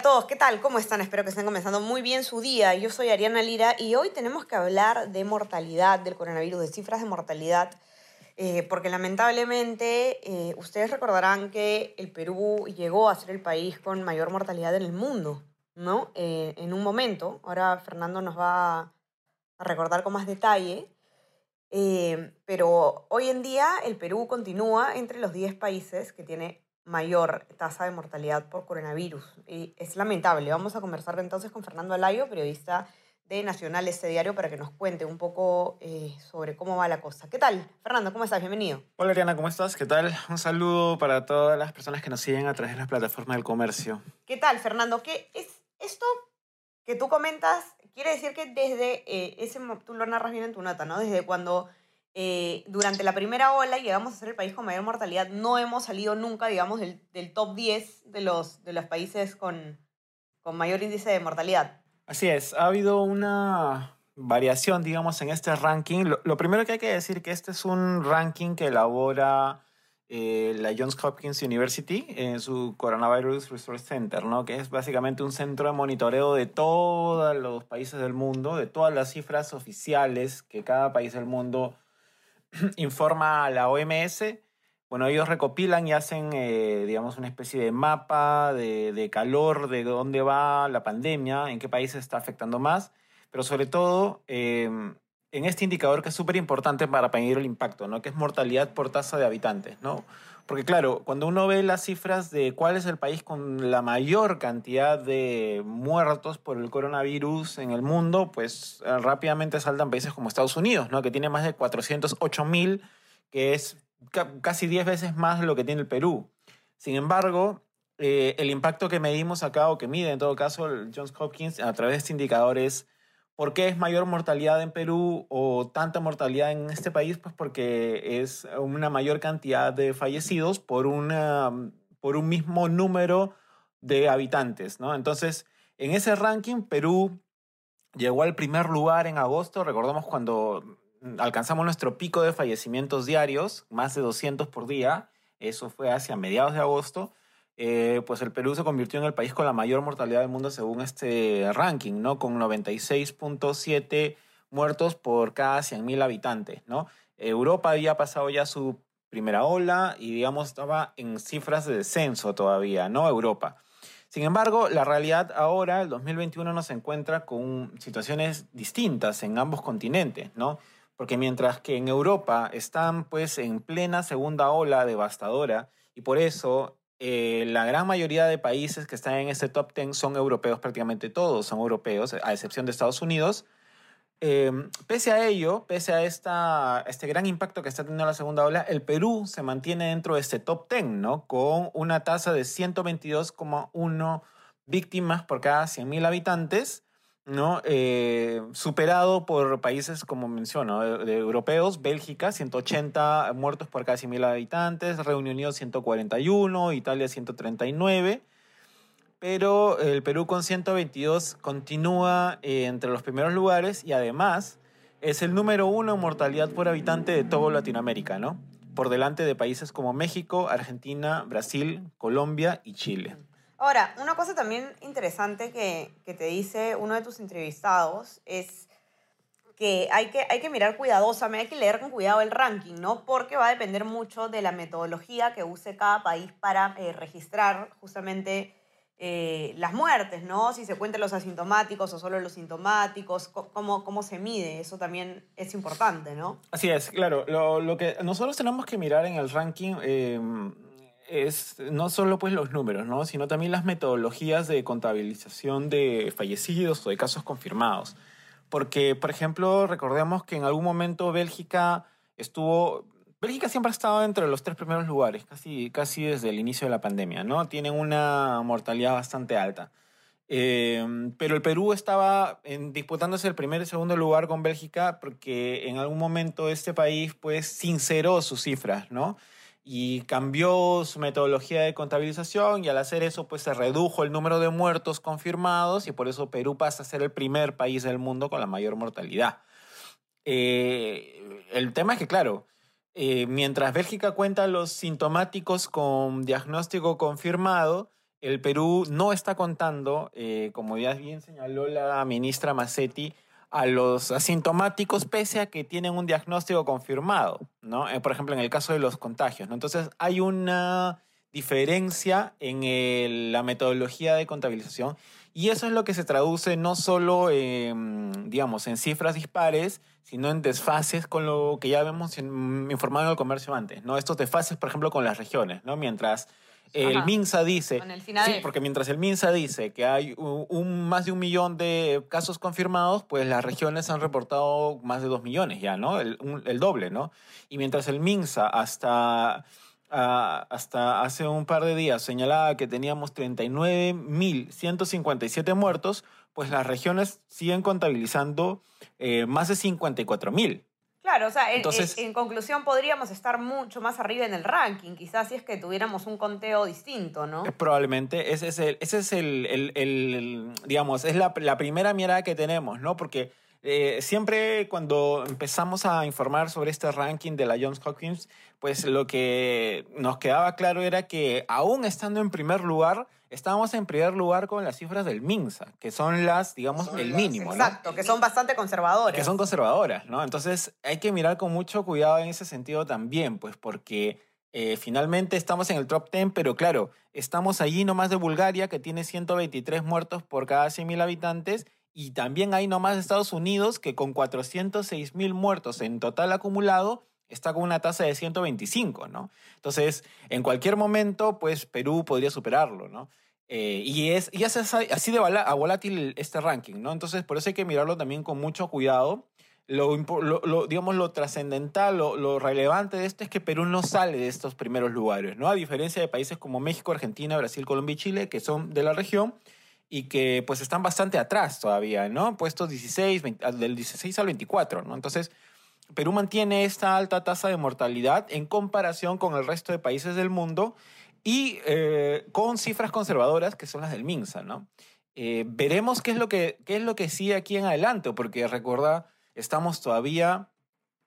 A todos, ¿qué tal? ¿Cómo están? Espero que estén comenzando muy bien su día. Yo soy Ariana Lira y hoy tenemos que hablar de mortalidad del coronavirus, de cifras de mortalidad, eh, porque lamentablemente eh, ustedes recordarán que el Perú llegó a ser el país con mayor mortalidad en el mundo, ¿no? Eh, en un momento, ahora Fernando nos va a recordar con más detalle, eh, pero hoy en día el Perú continúa entre los 10 países que tiene mayor tasa de mortalidad por coronavirus. Y es lamentable. Vamos a conversar entonces con Fernando Alayo, periodista de Nacional este diario, para que nos cuente un poco eh, sobre cómo va la cosa. ¿Qué tal? Fernando, ¿cómo estás? Bienvenido. Hola Ariana, ¿cómo estás? ¿Qué tal? Un saludo para todas las personas que nos siguen a través de las plataformas del comercio. ¿Qué tal, Fernando? ¿Qué es esto que tú comentas? Quiere decir que desde eh, ese, tú lo narras bien en tu nota, ¿no? Desde cuando eh, durante la primera ola llegamos a ser el país con mayor mortalidad, no hemos salido nunca, digamos, del, top 10 de los, de los países con, con mayor índice de mortalidad. Así es, ha habido una variación, digamos, en este ranking. Lo, lo primero que hay que decir que este es un ranking que elabora eh, la Johns Hopkins University en su Coronavirus Resource Center, ¿no? que es básicamente un centro de monitoreo de todos los países del mundo, de todas las cifras oficiales que cada país del mundo informa a la OMS. Bueno, ellos recopilan y hacen, eh, digamos, una especie de mapa de, calor, de dónde va la pandemia, en qué países está afectando más, pero sobre todo eh, en este indicador que es súper importante para medir el impacto, ¿no? que es mortalidad por tasa de habitantes. ¿no? Porque claro, cuando uno ve las cifras de cuál es el país con la mayor cantidad de muertos por el coronavirus en el mundo, pues eh, rápidamente saltan países como Estados Unidos, ¿no? que tiene más de 408 mil, que es ca- casi 10 veces más de lo que tiene el Perú. Sin embargo, eh, el impacto que medimos acá, o que mide en todo caso el Johns Hopkins a través de este indicador es ¿Por qué es mayor mortalidad en Perú o tanta mortalidad en este país? Pues porque es una mayor cantidad de fallecidos por, una, por un mismo número de habitantes, ¿no? Entonces, en ese ranking, Perú llegó al primer lugar en agosto. Recordamos cuando alcanzamos nuestro pico de fallecimientos diarios, más de 200 por día. Eso fue hacia mediados de agosto. Eh, pues el Perú se convirtió en el país con la mayor mortalidad del mundo según este ranking, ¿no? Con 96.7 muertos por cada 100.000 habitantes, ¿no? Europa había pasado ya su primera ola y, digamos, estaba en cifras de descenso todavía, ¿no? Europa. Sin embargo, la realidad ahora, el 2021, nos encuentra con situaciones distintas en ambos continentes, ¿no? Porque mientras que en Europa están pues en plena segunda ola devastadora y por eso eh, la gran mayoría de países que están en este top 10 son europeos, prácticamente todos son europeos, a excepción de Estados Unidos. Eh, pese a ello, pese a esta, este gran impacto que está teniendo la segunda ola, el Perú se mantiene dentro de este top 10, ¿no? Con una tasa de 122,1 víctimas por cada 100.000 habitantes, ¿no? Eh, superado por países, como menciono, de europeos, Bélgica, 180 muertos por cada 100.000 habitantes, Reino Unido, 141, Italia, 139 pero el Perú con 122 continúa eh, entre los primeros lugares y además es el número uno en mortalidad por habitante de toda Latinoamérica, ¿no? Por delante de países como México, Argentina, Brasil, Colombia y Chile. Ahora, una cosa también interesante que, te dice uno de tus entrevistados es que hay, que hay que mirar cuidadosamente, hay que leer con cuidado el ranking, ¿no? Porque va a depender mucho de la metodología que use cada país para eh, registrar justamente eh, las muertes, ¿no? Si se cuentan los asintomáticos o solo los sintomáticos, co- cómo, cómo se mide, eso también es importante, ¿no? Así es, claro. Lo, lo que nosotros tenemos que mirar en el ranking eh, es no solo pues los números, ¿no? sino también las metodologías de contabilización de fallecidos o de casos confirmados. Porque, por ejemplo, recordemos que en algún momento Bélgica estuvo... Bélgica siempre ha estado entre los tres primeros lugares, casi, casi desde el inicio de la pandemia, ¿no? Tienen una mortalidad bastante alta. Eh, pero el Perú estaba en, disputándose el primer y segundo lugar con Bélgica porque en algún momento este país pues sinceró sus cifras, ¿no? Y cambió su metodología de contabilización y al hacer eso pues se redujo el número de muertos confirmados y por eso Perú pasa a ser el primer país del mundo con la mayor mortalidad. Eh, el tema es que, claro, eh, mientras Bélgica cuenta los sintomáticos con diagnóstico confirmado, el Perú no está contando, eh, como ya bien señaló la ministra Massetti, a los asintomáticos pese a que tienen un diagnóstico confirmado, ¿no? Eh, por ejemplo, en el caso de los contagios. Entonces, hay una diferencia en la metodología de contabilización y eso es lo que se traduce no solo, en, digamos, en cifras dispares, sino en desfases con lo que ya hemos informado en el comercio antes, ¿no? Estos desfases, por ejemplo, con las regiones, ¿no? Mientras el MINSA dice, sí, porque mientras el MINSA dice que hay un, más de un millón de casos confirmados, pues las regiones han reportado más de dos millones ya, ¿no? El, el doble, ¿no? Y mientras el MINSA hasta, ah, hasta hace un par de días señalaba que teníamos 39.157 muertos, pues las regiones siguen contabilizando eh, más de 54.000. Claro, o sea, en, conclusión podríamos estar mucho más arriba en el ranking, quizás si es que tuviéramos un conteo distinto, ¿no? Probablemente, ese es el, ese es el, digamos, es la, la, primera mirada que tenemos, ¿no? Porque eh, siempre cuando empezamos a informar sobre este ranking de la Johns Hopkins, pues lo que nos quedaba claro era que aún estando en primer lugar, estábamos en primer lugar con las cifras del MINSA, que son las, digamos, el mínimo. Exacto, que son bastante conservadoras. Que son conservadoras, ¿no? Entonces hay que mirar con mucho cuidado en ese sentido también, pues porque eh, finalmente estamos en el top 10, pero claro, estamos allí nomás de Bulgaria, que tiene 123 muertos por cada 100.000 habitantes, y también hay nomás Estados Unidos, que con 406.000 muertos en total acumulado, está con una tasa de 125, ¿no? Entonces, en cualquier momento, pues Perú podría superarlo, ¿no? Eh, y, es, y es así de volátil este ranking, ¿no? Entonces, por eso hay que mirarlo también con mucho cuidado. Lo, lo, digamos, lo trascendental, lo, lo, relevante de esto es que Perú no sale de estos primeros lugares, ¿no? A diferencia de países como México, Argentina, Brasil, Colombia y Chile, que son de la región y que pues están bastante atrás todavía, ¿no? Puestos 16, del 16 al 24, ¿no? Entonces, Perú mantiene esta alta tasa de mortalidad en comparación con el resto de países del mundo y eh, con cifras conservadoras que son las del MINSA, ¿no? Eh, veremos qué es, lo que, qué es lo que sigue aquí en adelante, porque recuerda, estamos todavía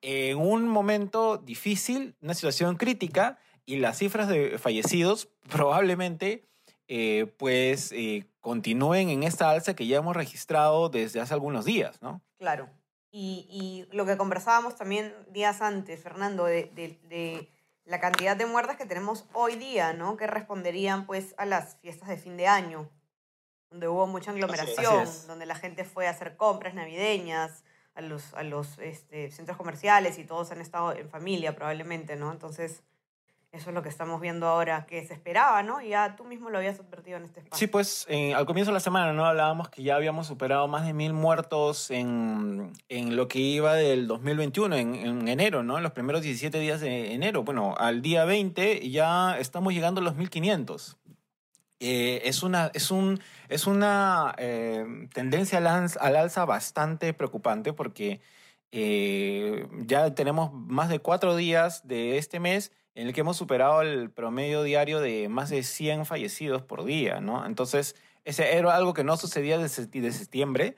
en un momento difícil, una situación crítica, y las cifras de fallecidos probablemente eh, pues continúen en esta alza que ya hemos registrado desde hace algunos días, ¿no? Claro. Y, y lo que conversábamos también días antes, Fernando, de, de, de la cantidad de muertes que tenemos hoy día, ¿no? Que responderían pues a las fiestas de fin de año, donde hubo mucha aglomeración, donde la gente fue a hacer compras navideñas, a los, a los este, centros comerciales y todos han estado en familia probablemente, ¿no? Entonces, eso es lo que estamos viendo ahora, que se esperaba, ¿no? Y ya tú mismo lo habías advertido en este espacio. Sí, pues al comienzo de la semana, ¿no? Hablábamos que ya habíamos superado más de mil muertos en, en lo que iba del 2021, en, en, enero, ¿no? En los primeros 17 días de enero. Bueno, al día 20 ya estamos llegando a los 1500. Eh, es una, es un, es una eh, tendencia al, al, alza bastante preocupante porque eh, ya tenemos más de cuatro días de este mes en el que hemos superado el promedio diario de más de 100 fallecidos por día, ¿no? Entonces, ese era algo que no sucedía desde septiembre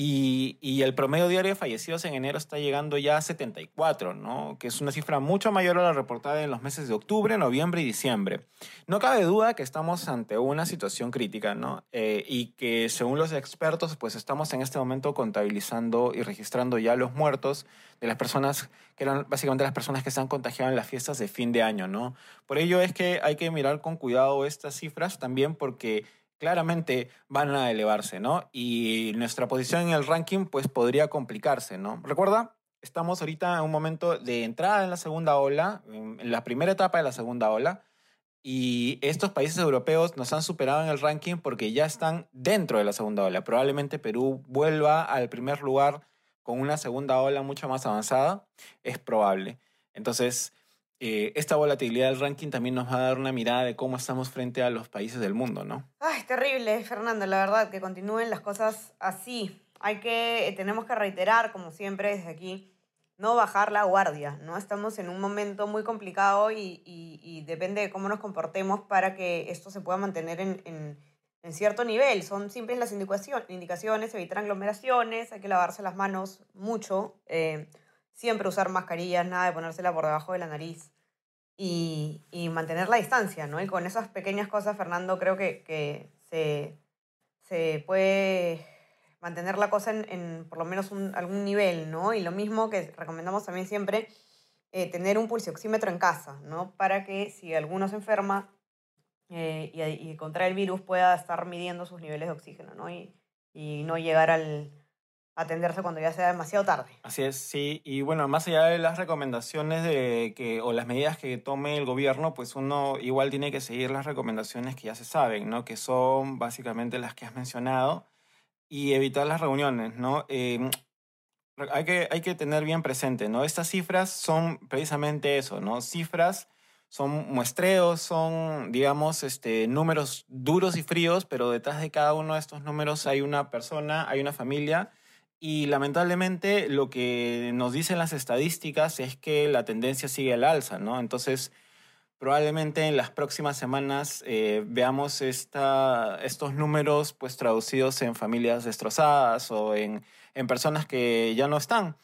y, el promedio diario de fallecidos en enero está llegando ya a 74, ¿no? que es una cifra mucho mayor a la reportada en los meses de octubre, noviembre y diciembre. No cabe duda que estamos ante una situación crítica ¿no? Eh, y que según los expertos, pues estamos en este momento contabilizando y registrando ya los muertos de las personas que eran básicamente las personas que se han contagiado en las fiestas de fin de año. ¿no? Por ello es que hay que mirar con cuidado estas cifras también porque claramente van a elevarse, ¿no? Y nuestra posición en el ranking pues podría complicarse, ¿no? Recuerda, estamos ahorita en un momento de entrada en la segunda ola, en la primera etapa de la segunda ola, y estos países europeos nos han superado en el ranking porque ya están dentro de la segunda ola. Probablemente Perú vuelva al primer lugar con una segunda ola mucho más avanzada, es probable. Entonces, eh, esta volatilidad del ranking también nos va a dar una mirada de cómo estamos frente a los países del mundo, ¿no? Ay, terrible, Fernando, la verdad, que continúen las cosas así. Hay que, tenemos que reiterar, como siempre, desde aquí, no bajar la guardia, ¿no? Estamos en un momento muy complicado y, y, depende de cómo nos comportemos para que esto se pueda mantener en, en, cierto nivel. Son simples las indicaciones, evitar aglomeraciones, hay que lavarse las manos mucho, eh, siempre usar mascarillas, nada de ponérsela por debajo de la nariz y, y mantener la distancia, ¿no? Y con esas pequeñas cosas, Fernando, creo que, que se, se puede mantener la cosa en, en por lo menos un, algún nivel, ¿no? Y lo mismo que recomendamos también siempre, eh, tener un pulsioxímetro en casa, ¿no? Para que si alguno se enferma eh, y, y contrae el virus pueda estar midiendo sus niveles de oxígeno, ¿no? Y, y no llegar al atenderse cuando ya sea demasiado tarde. Así es, sí. Y bueno, más allá de las recomendaciones de que, o las medidas que tome el gobierno, pues uno igual tiene que seguir las recomendaciones que ya se saben, ¿no? Que son básicamente las que has mencionado y evitar las reuniones, ¿no? Eh, hay, que, hay que tener bien presente, ¿no? Estas cifras son precisamente eso, ¿no? Cifras son muestreos, son, digamos, este, números duros y fríos, pero detrás de cada uno de estos números hay una persona, hay una familia y lamentablemente lo que nos dicen las estadísticas es que la tendencia sigue al alza, ¿no? Entonces, probablemente en las próximas semanas eh, veamos esta, estos números pues traducidos en familias destrozadas o en, en personas que ya no están.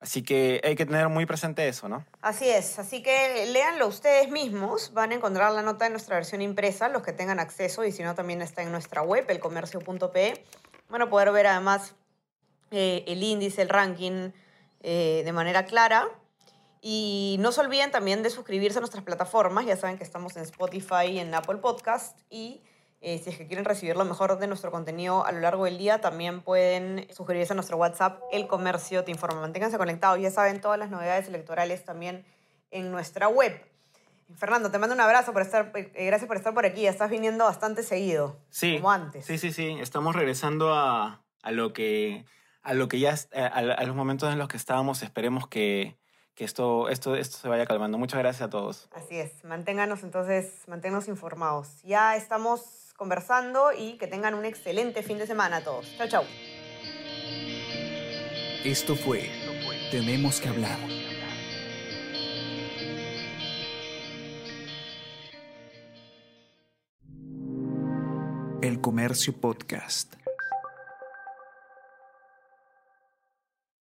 Así que hay que tener muy presente eso, ¿no? Así es, así que léanlo ustedes mismos, van a encontrar la nota en nuestra versión impresa, los que tengan acceso, y si no también está en nuestra web, elcomercio.pe. Van a poder ver además eh, el índice, el ranking eh, de manera clara. Y no se olviden también de suscribirse a nuestras plataformas. Ya saben que estamos en Spotify y en Apple Podcast. Y eh, si es que quieren recibir lo mejor de nuestro contenido a lo largo del día, también pueden suscribirse a nuestro WhatsApp, El Comercio Te Informa. Manténganse conectados. Ya saben todas las novedades electorales también en nuestra web. Fernando, te mando un abrazo por estar, eh, gracias por estar por aquí. Ya estás viniendo bastante seguido. Sí. Como antes. Sí, sí, sí. Estamos regresando a, a lo que a lo que ya a, a, los momentos en los que estábamos. Esperemos que, que esto, esto, esto se vaya calmando. Muchas gracias a todos. Así es. Manténganos entonces, manténganos informados. Ya estamos conversando y que tengan un excelente fin de semana a todos. Chao, chao. Esto fue Tenemos que hablar. El Comercio Podcast.